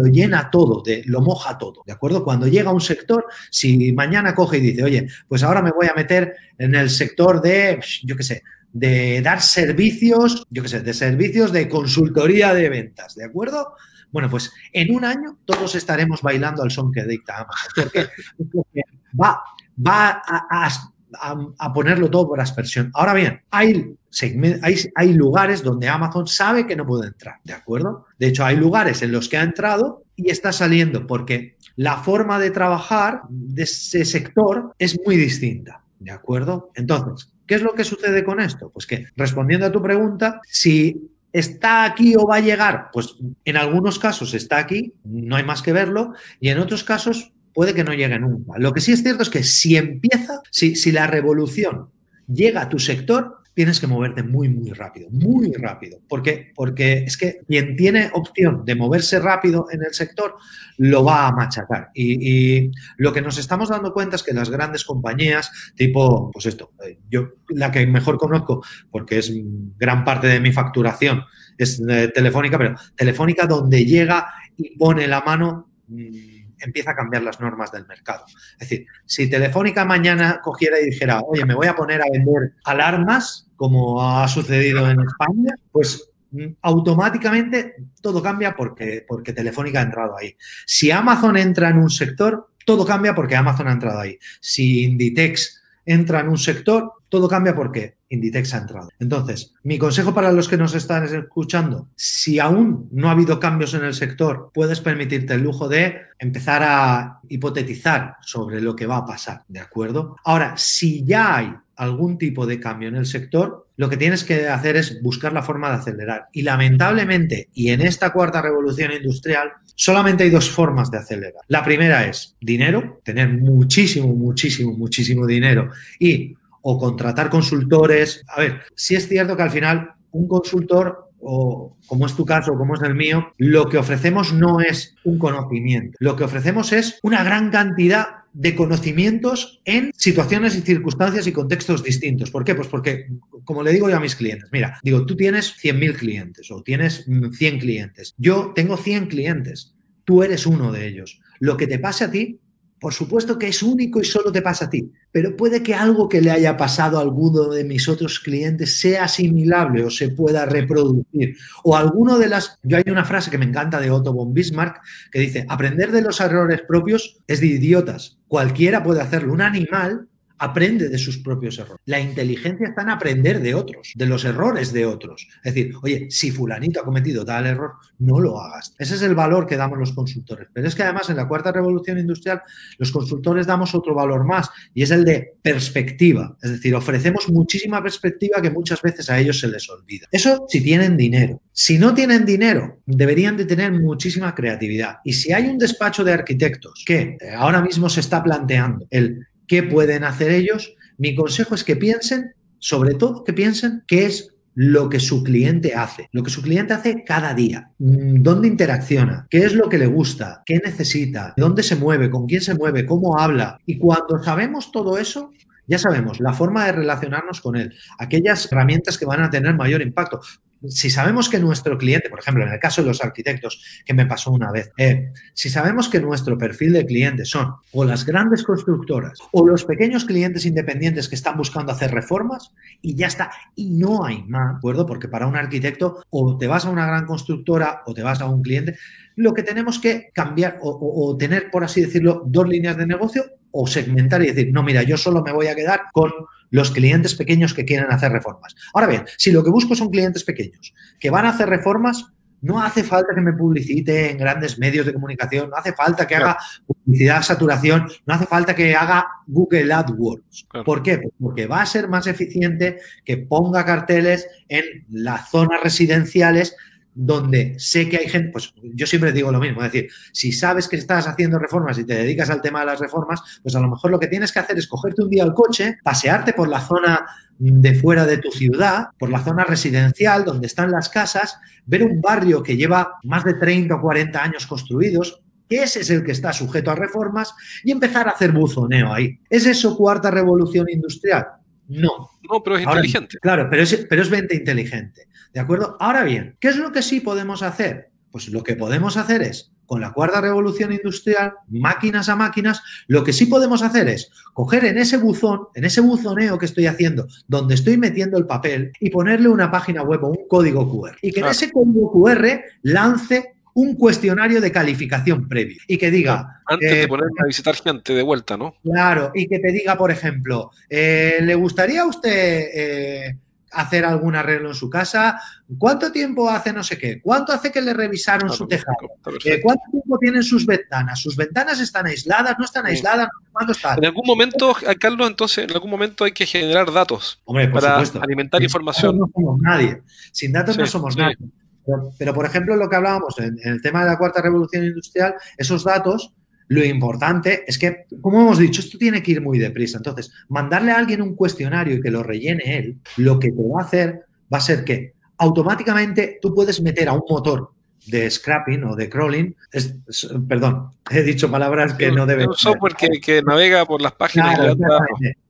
llena todo, de, lo moja todo, ¿de acuerdo? Cuando llega un sector, si mañana coge y dice, oye, pues ahora me voy a meter en el sector de, yo qué sé, de dar servicios, yo qué sé, de servicios de consultoría de ventas, ¿de acuerdo? Bueno, pues en un año todos estaremos bailando al son que dicta Amazon. Porque va, va a a, ponerlo todo por aspersión. Ahora bien, hay, hay, lugares donde Amazon sabe que no puede entrar, ¿de acuerdo? De hecho, hay lugares en los que ha entrado y está saliendo porque la forma de trabajar de ese sector es muy distinta, ¿de acuerdo? Entonces, ¿qué es lo que sucede con esto? Pues que, respondiendo a tu pregunta, si ¿Está aquí o va a llegar? Pues en algunos casos está aquí, no hay más que verlo, y en otros casos puede que no llegue nunca. Lo que sí es cierto es que si empieza, si, si la revolución llega a tu sector, tienes que moverte muy, muy rápido, muy rápido. ¿Por qué? Porque es que quien tiene opción de moverse rápido en el sector lo va a machacar. Y, lo que nos estamos dando cuenta es que las grandes compañías, tipo, pues esto, eh, yo la que mejor conozco, porque es gran parte de mi facturación, es eh, Telefónica, pero Telefónica donde llega y pone la mano mm, empieza a cambiar las normas del mercado. Es decir, si Telefónica mañana cogiera y dijera, oye, me voy a poner a vender alarmas, como ha sucedido en España, pues mm, automáticamente todo cambia porque, porque Telefónica ha entrado ahí. Si Amazon entra en un sector, todo cambia porque Amazon ha entrado ahí. Si Inditex entra en un sector, todo cambia porque Inditex ha entrado. Entonces, mi consejo para los que nos están escuchando, si aún no ha habido cambios en el sector, puedes permitirte el lujo de empezar a hipotetizar sobre lo que va a pasar, ¿de acuerdo? Ahora, si ya hay algún tipo de cambio en el sector, lo que tienes que hacer es buscar la forma de acelerar. Y lamentablemente, y en esta cuarta revolución industrial, solamente hay dos formas de acelerar. La primera es dinero, tener muchísimo, muchísimo, muchísimo dinero y o contratar consultores. A ver, si es cierto que al final un consultor o como es tu caso, como es el mío, lo que ofrecemos no es un conocimiento. Lo que ofrecemos es una gran cantidad de conocimientos en situaciones y circunstancias y contextos distintos. ¿Por qué? Pues porque, como le digo yo a mis clientes, mira, digo, tú tienes 100.000 clientes o tienes 100 clientes. Yo tengo 100 clientes. Tú eres uno de ellos. Lo que te pase a ti por supuesto que es único y solo te pasa a ti, pero puede que algo que le haya pasado a alguno de mis otros clientes sea asimilable o se pueda reproducir. O alguno de las... Yo hay una frase que me encanta de Otto von Bismarck que dice, aprender de los errores propios es de idiotas. Cualquiera puede hacerlo. Un animal aprende de sus propios errores. La inteligencia está en aprender de otros, de los errores de otros. Es decir, oye, si fulanito ha cometido tal error, no lo hagas. Ese es el valor que damos los consultores. Pero es que además en la cuarta revolución industrial los consultores damos otro valor más y es el de perspectiva. Es decir, ofrecemos muchísima perspectiva que muchas veces a ellos se les olvida. Eso si tienen dinero. Si no tienen dinero, deberían de tener muchísima creatividad. Y si hay un despacho de arquitectos que ahora mismo se está planteando el ¿Qué pueden hacer ellos? Mi consejo es que piensen, sobre todo que piensen qué es lo que su cliente hace, lo que su cliente hace cada día, mm, dónde interacciona, qué es lo que le gusta, qué necesita, dónde se mueve, con quién se mueve, cómo habla. Y cuando sabemos todo eso, ya sabemos la forma de relacionarnos con él, aquellas herramientas que van a tener mayor impacto si sabemos que nuestro cliente, por ejemplo, en el caso de los arquitectos, que me pasó una vez, eh, si sabemos que nuestro perfil de cliente son o las grandes constructoras o los pequeños clientes independientes que están buscando hacer reformas y ya está, y no hay más, ¿de acuerdo? Porque para un arquitecto o te vas a una gran constructora o te vas a un cliente, lo que tenemos que cambiar o tener, por así decirlo, dos líneas de negocio o segmentar y decir, no, mira, yo solo me voy a quedar con los clientes pequeños que quieren hacer reformas. Ahora bien, si lo que busco son clientes pequeños que van a hacer reformas, no hace falta que me publicite en grandes medios de comunicación, no hace falta que haga publicidad saturación, no hace falta que haga Google AdWords. ¿Por qué? Pues porque va a ser más eficiente que ponga carteles en las zonas residenciales donde sé que hay gente, pues yo siempre digo lo mismo, es decir, si sabes que estás haciendo reformas y te dedicas al tema de las reformas, pues a lo mejor lo que tienes que hacer es cogerte un día el coche, pasearte por la zona de fuera de tu ciudad, por la zona residencial donde están las casas, ver un barrio que lleva más de 30 o 40 años construidos, que ese es el que está sujeto a reformas, y empezar a hacer buzoneo ahí. ¿Es eso cuarta revolución industrial? No. No, pero es inteligente. Claro, pero es, pero es venta inteligente. ¿De acuerdo? Ahora bien, ¿qué es lo que sí podemos hacer? Pues lo que podemos hacer es, con la cuarta revolución industrial, máquinas a máquinas, lo que sí podemos hacer es coger en ese buzón, en ese buzoneo que estoy haciendo, donde estoy metiendo el papel, y ponerle una página web o un código QR. Y que en ese código QR lance un cuestionario de calificación previo y que diga... Antes de eh, ponerme a visitar gente de vuelta, ¿no? Claro, y que te diga, por ejemplo, eh, ¿le gustaría a usted eh, hacer algún arreglo en su casa? ¿Cuánto tiempo hace no sé qué? ¿Cuánto hace que le revisaron su tejado? ¿Cuánto tiempo tienen sus ventanas? ¿Sus ventanas están aisladas? ¿No están aisladas? ¿Cuánto están? En algún momento, Carlos, entonces, en algún momento hay que generar datos para alimentar información. No somos nadie. Sin datos no somos nadie. Pero, por ejemplo, lo que hablábamos en, el tema de la cuarta revolución industrial, esos datos Lo importante es que, como hemos dicho, esto tiene que ir muy deprisa. Entonces, mandarle a alguien un cuestionario y que lo rellene él, lo que te va a hacer va a ser que automáticamente tú puedes meter a un motor de scrapping o de crawling, es, perdón, he dicho palabras que no deben. Un software que, navega por las páginas.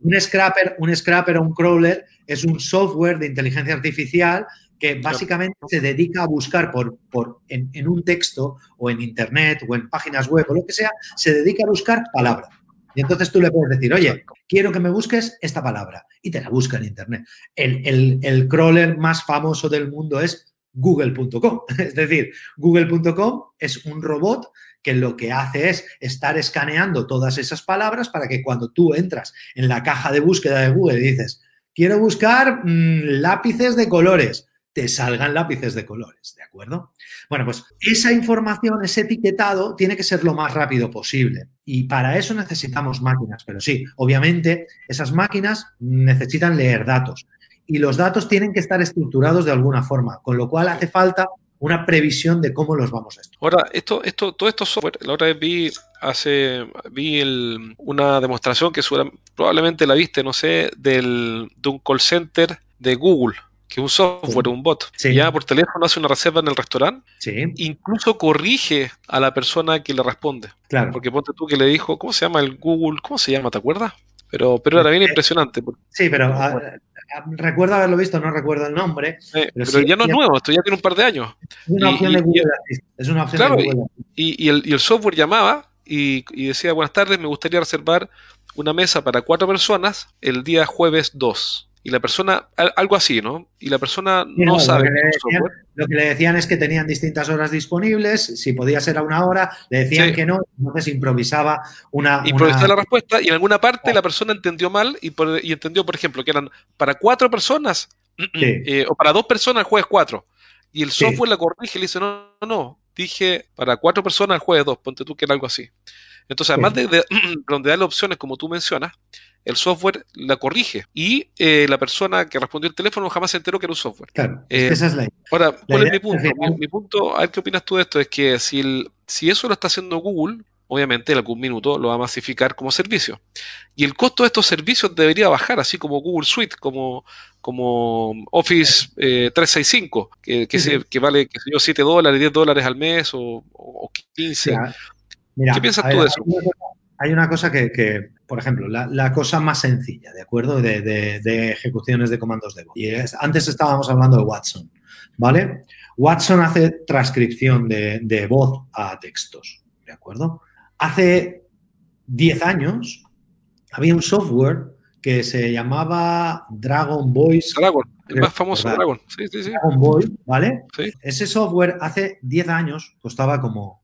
un scrapper, un scrapper o un crawler es un software de inteligencia artificial que básicamente se dedica a buscar por, por en, en, un texto o en internet o en páginas web o lo que sea, se dedica a buscar palabras. Y entonces tú le puedes decir, oye, quiero que me busques esta palabra. Y te la busca en internet. El, el, el crawler más famoso del mundo es google.com. Es decir, google.com es un robot que lo que hace es estar escaneando todas esas palabras para que cuando tú entras en la caja de búsqueda de Google y dices, quiero buscar mmm, lápices de colores, te salgan lápices de colores, ¿de acuerdo? Bueno, pues esa información, ese etiquetado, tiene que ser lo más rápido posible. Y para eso necesitamos máquinas. Pero sí, obviamente, esas máquinas necesitan leer datos y los datos tienen que estar estructurados de alguna forma, con lo cual hace falta una previsión de cómo los vamos a. Ahora, esto, esto, todo esto software, la otra vez vi hace vi el, una demostración que probablemente la viste, no sé, del, de un call center de Google, que un software, un bot. Ya por teléfono hace una reserva en el restaurante. Sí. Incluso corrige a la persona que le responde. Claro. Porque ponte tú que le dijo, ¿cómo se llama el Google? ¿Cómo se llama? ¿Te acuerdas? Pero, pero era bien eh, impresionante. Sí, pero ah, recuerdo haberlo visto, no recuerdo el nombre. pero, ya no es nuevo, esto ya tiene un par de años. Es una opción de Google Es una opción de Google y, el, y, el, software llamaba y, decía, buenas tardes, me gustaría reservar una mesa para cuatro personas el día jueves 2 y la persona, algo así, ¿no? Y la persona no, sabe. Lo que, le decían, es que tenían distintas horas disponibles, si podía ser a una hora, le decían que no, entonces improvisaba una... Improvisaba la respuesta y en alguna parte la persona entendió mal y, entendió, por ejemplo, que eran para cuatro personas eh, o para dos personas el jueves cuatro. Y el software la corrige y le dice, no, no, no, dije para cuatro personas el jueves dos, ponte tú que era algo así. Entonces, además de, de, donde da las opciones, como tú mencionas, el software la corrige y eh, la persona que respondió el teléfono jamás se enteró que era un software. Claro, eh, esa es la Ahora, ¿cuál es mi punto? Mi, punto, a ver qué opinas tú de esto, es que si, si eso lo está haciendo Google, obviamente en algún minuto lo va a masificar como servicio. Y el costo de estos servicios debería bajar, así como Google Suite, como, como Office 365, eh, que, que, vale, que sé yo, 7 dólares, 10 dólares al mes o, o 15. ¿Qué piensas tú de eso? Hay una cosa que, por ejemplo, la, cosa más sencilla, ¿de acuerdo? De, ejecuciones de comandos de voz. Y antes estábamos hablando de Watson, ¿vale? Watson hace transcripción de, voz a textos, ¿de acuerdo? Hace 10 años había un software que se llamaba Dragon Voice. Dragon, el más famoso Dragon. Sí, sí, sí. Dragon Voice, ¿vale? Ese software hace 10 años costaba como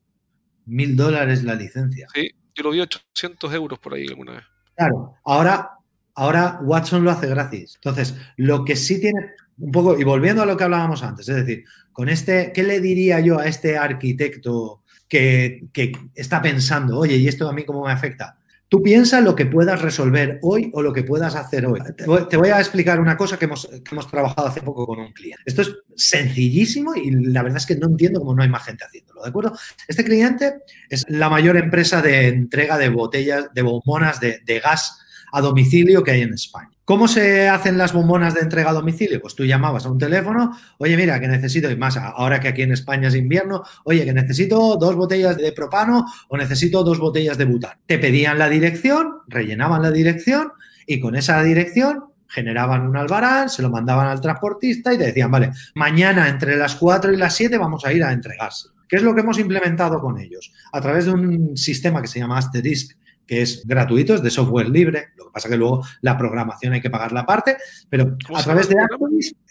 mil dólares la licencia. Sí, yo lo vi 800 euros por ahí alguna vez. Claro, ahora, ahora Watson lo hace gratis. Entonces, lo que sí tiene un poco, y volviendo a lo que hablábamos antes, es decir, con este, ¿qué le diría yo a este arquitecto que, que está pensando, oye, ¿y esto a mí cómo me afecta? Tú piensas lo que puedas resolver hoy o lo que puedas hacer hoy. Te voy, a explicar una cosa que hemos, que hemos, trabajado hace poco con un cliente. Esto es sencillísimo y la verdad es que no entiendo cómo no hay más gente haciéndolo, ¿de acuerdo? Este cliente es la mayor empresa de entrega de botellas, de bombonas de, de gas a domicilio que hay en España. ¿Cómo se hacen las bombonas de entrega a domicilio? Pues tú llamabas a un teléfono, oye, mira, que necesito, y más ahora que aquí en España es invierno, oye, que necesito dos botellas de propano o necesito dos botellas de butano. Te pedían la dirección, rellenaban la dirección y con esa dirección generaban un albarán, se lo mandaban al transportista y te decían, vale, mañana entre las 4 y las 7 vamos a ir a entregarse. ¿Qué es lo que hemos implementado con ellos? A través de un sistema que se llama Asterisk, que es gratuito, es de software libre, lo que pasa que luego la programación hay que pagar la parte, pero a través de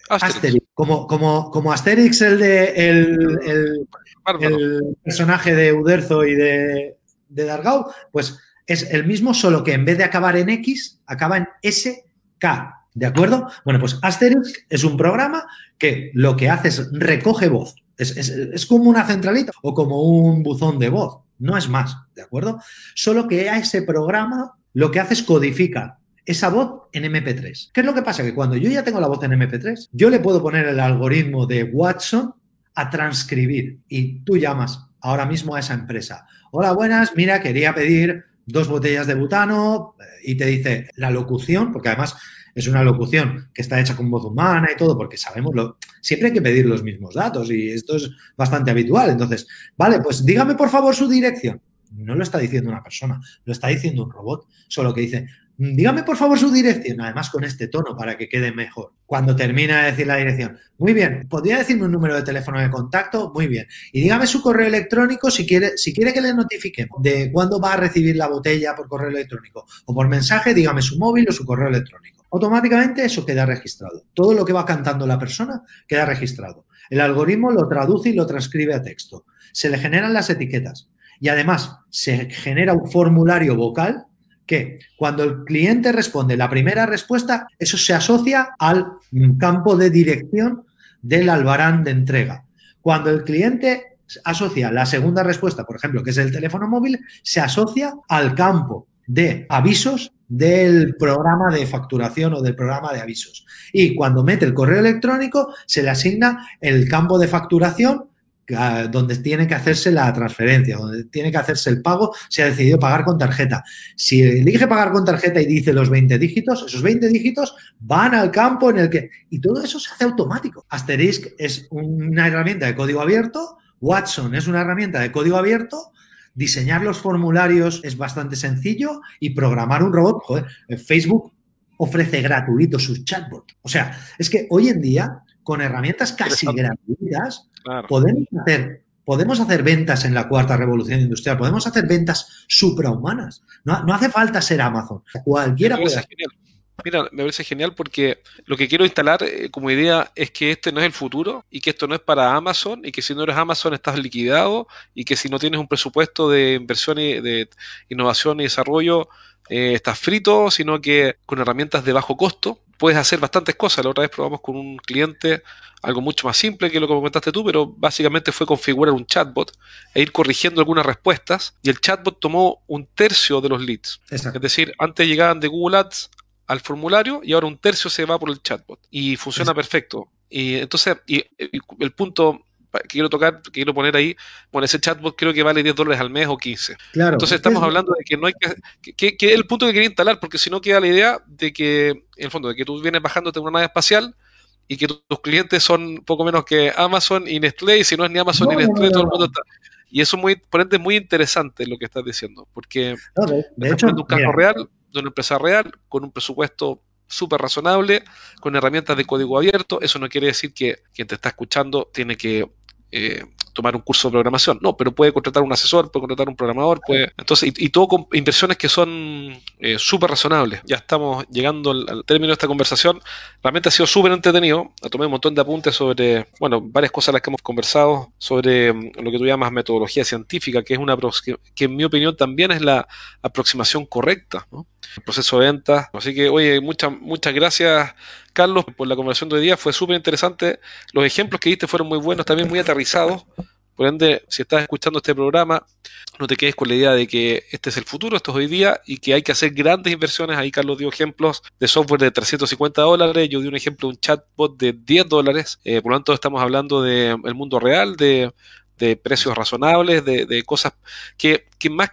Asterix, como, como, como Asterix, el de el, el, personaje de Uderzo y de, de Dargau, pues es el mismo, solo que en vez de acabar en X, acaba en SK. ¿De acuerdo? Bueno, pues Asterix es un programa que lo que hace es recoge voz. Es, es, es como una centralita o como un buzón de voz no es más, ¿de acuerdo? Solo que a ese programa lo que hace es codifica esa voz en MP3. ¿Qué es lo que pasa? Que cuando yo ya tengo la voz en MP3, yo le puedo poner el algoritmo de Watson a transcribir y tú llamas ahora mismo a esa empresa. Hola, buenas, mira, quería pedir dos botellas de butano eh, y te dice la locución, porque además es una locución que está hecha con voz humana y todo, porque sabemos lo. Siempre hay que pedir los mismos datos y esto es bastante habitual. Entonces, vale, pues dígame por favor su dirección. No lo está diciendo una persona, lo está diciendo un robot. Solo que dice, dígame por favor su dirección, además con este tono para que quede mejor. Cuando termina de decir la dirección, muy bien, ¿podría decirme un número de teléfono de contacto? Muy bien. Y dígame su correo electrónico si quiere, si quiere que le notifiquemos de cuándo va a recibir la botella por correo electrónico o por mensaje, dígame su móvil o su correo electrónico. Automáticamente eso queda registrado. Todo lo que va cantando la persona queda registrado. El algoritmo lo traduce y lo transcribe a texto. Se le generan las etiquetas. Y además se genera un formulario vocal que cuando el cliente responde la primera respuesta, eso se asocia al campo de dirección del albarán de entrega. Cuando el cliente asocia la segunda respuesta, por ejemplo, que es el teléfono móvil, se asocia al campo de avisos del programa de facturación o del programa de avisos. Y cuando mete el correo electrónico, se le asigna el campo de facturación donde tiene que hacerse la transferencia, donde tiene que hacerse el pago, se ha decidido pagar con tarjeta. Si elige pagar con tarjeta y dice los 20 dígitos, esos 20 dígitos van al campo en el que... Y todo eso se hace automático. Asterisk es una herramienta de código abierto, Watson es una herramienta de código abierto, diseñar los formularios es bastante sencillo y programar un robot, joder, Facebook ofrece gratuito sus chatbot. O sea, es que hoy en día, con herramientas casi gratuitas, Podemos, hacer, podemos hacer ventas en la cuarta revolución industrial, podemos hacer ventas suprahumanas. No, no hace falta ser Amazon. Cualquiera puede hacer. Mira, me parece genial porque lo que quiero instalar eh, como idea es que este no es el futuro y que esto no es para Amazon y que si no eres Amazon estás liquidado y que si no tienes un presupuesto de inversión y de innovación y desarrollo eh, estás frito, sino que con herramientas de bajo costo puedes hacer bastantes cosas. La otra vez probamos con un cliente algo mucho más simple que lo que comentaste tú, pero básicamente fue configurar un chatbot e ir corrigiendo algunas respuestas y el chatbot tomó un tercio de los leads. Es decir, antes llegaban de Google Ads al formulario y ahora un tercio se va por el chatbot y funciona perfecto. Y entonces, y, el punto quiero tocar, quiero poner ahí, bueno, ese chatbot creo que vale 10 dólares al mes o 15. Claro, Entonces estamos hablando de que no hay que, que, que, es el punto que quería instalar, porque si no queda la idea de que, en el fondo, de que tú vienes bajándote una nave espacial y que tus clientes son poco menos que Amazon y Nestlé, y si no es ni Amazon ni Nestlé, todo el mundo está. Y eso muy, por ende, es muy interesante lo que estás diciendo, porque de, hecho, un caso real, de una empresa real, con un presupuesto súper razonable, con herramientas de código abierto. Eso no quiere decir que quien te está escuchando tiene que eh, tomar un curso de programación. No, pero puede contratar un asesor, puede contratar un programador, puede. Entonces, y, todo con inversiones que son eh, súper razonables. Ya estamos llegando al, término de esta conversación. Realmente ha sido súper entretenido. Tomé un montón de apuntes sobre, bueno, varias cosas las que hemos conversado, sobre mm, lo que tú llamas metodología científica, que es una que en mi opinión también es la aproximación correcta, ¿no? El proceso de venta. Así que, oye, muchas, muchas gracias Carlos, por la conversación de hoy día. Fue súper interesante. Los ejemplos que diste fueron muy buenos, también muy aterrizados. Por ende, si estás escuchando este programa, no te quedes con la idea de que este es el futuro, esto es hoy día y que hay que hacer grandes inversiones. Ahí Carlos dio ejemplos de software de 350 dólares, yo di un ejemplo de un chatbot de 10 dólares. Eh, por lo tanto, estamos hablando del mundo real, de, precios razonables, de, cosas que, más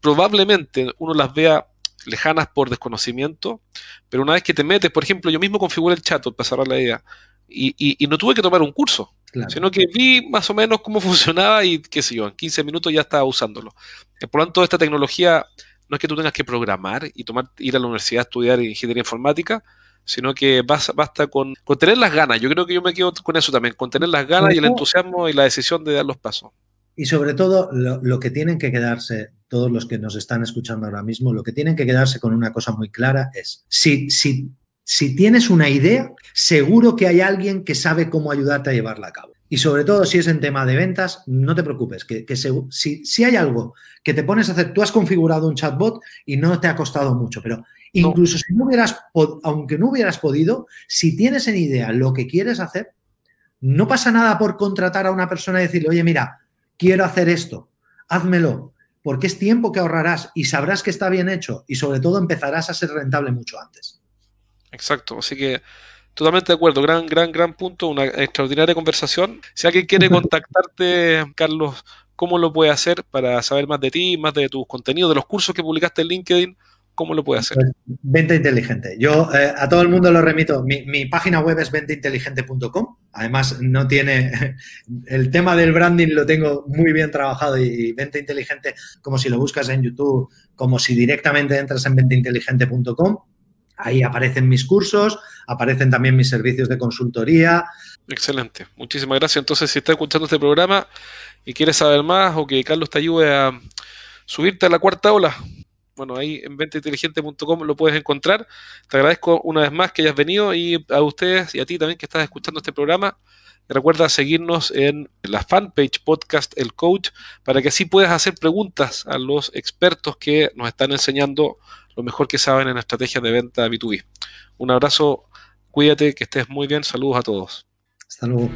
probablemente uno las vea lejanas por desconocimiento, pero una vez que te metes, por ejemplo, yo mismo configuré el chat para cerrar la idea, y, no tuve que tomar un curso, sino que vi más o menos cómo funcionaba y qué sé yo, en 15 minutos ya estaba usándolo. Eh, por lo tanto, esta tecnología no es que tú tengas que programar y tomar, ir a la universidad a estudiar ingeniería informática, sino que basta, basta con, con, tener las ganas. Yo creo que yo me quedo con eso también, con tener las ganas y el entusiasmo y la decisión de dar los pasos. Y sobre todo, lo, que tienen que quedarse, todos los que nos están escuchando ahora mismo, lo que tienen que quedarse con una cosa muy clara es, si, si, si tienes una idea, seguro que hay alguien que sabe cómo ayudarte a llevarla a cabo. Y sobre todo si es en tema de ventas, no te preocupes, que, si, si, hay algo que te pones a hacer, tú has configurado un chatbot y no te ha costado mucho, pero incluso si no hubieras, aunque no hubieras podido, si tienes en idea lo que quieres hacer, no pasa nada por contratar a una persona y decirle, oye, mira, quiero hacer esto, házmelo, porque es tiempo que ahorrarás y sabrás que está bien hecho y sobre todo empezarás a ser rentable mucho antes. Exacto, así que totalmente de acuerdo, gran, gran, gran punto, una extraordinaria conversación. Si alguien quiere contactarte, Carlos, ¿cómo lo puede hacer para saber más de ti, más de tus contenidos, de los cursos que publicaste en LinkedIn? ¿Cómo lo puede hacer? Pues, venta inteligente. Yo eh, a todo el mundo lo remito. Mi, página web es ventainteligente.com. Además, no tiene. El tema del branding lo tengo muy bien trabajado y, venta inteligente, como si lo buscas en YouTube, como si directamente entras en ventainteligente.com. Ahí aparecen mis cursos, aparecen también mis servicios de consultoría. Excelente. Muchísimas gracias. Entonces, si estás escuchando este programa y quieres saber más o que Carlos te ayude a subirte a la cuarta ola, bueno, ahí en ventainteligente.com lo puedes encontrar. Te agradezco una vez más que hayas venido y a ustedes y a ti también que estás escuchando este programa. Recuerda seguirnos en la fanpage podcast El Coach para que así puedas hacer preguntas a los expertos que nos están enseñando lo mejor que saben en estrategias de venta B2B. Un abrazo, cuídate, que estés muy bien, saludos a todos. Hasta luego.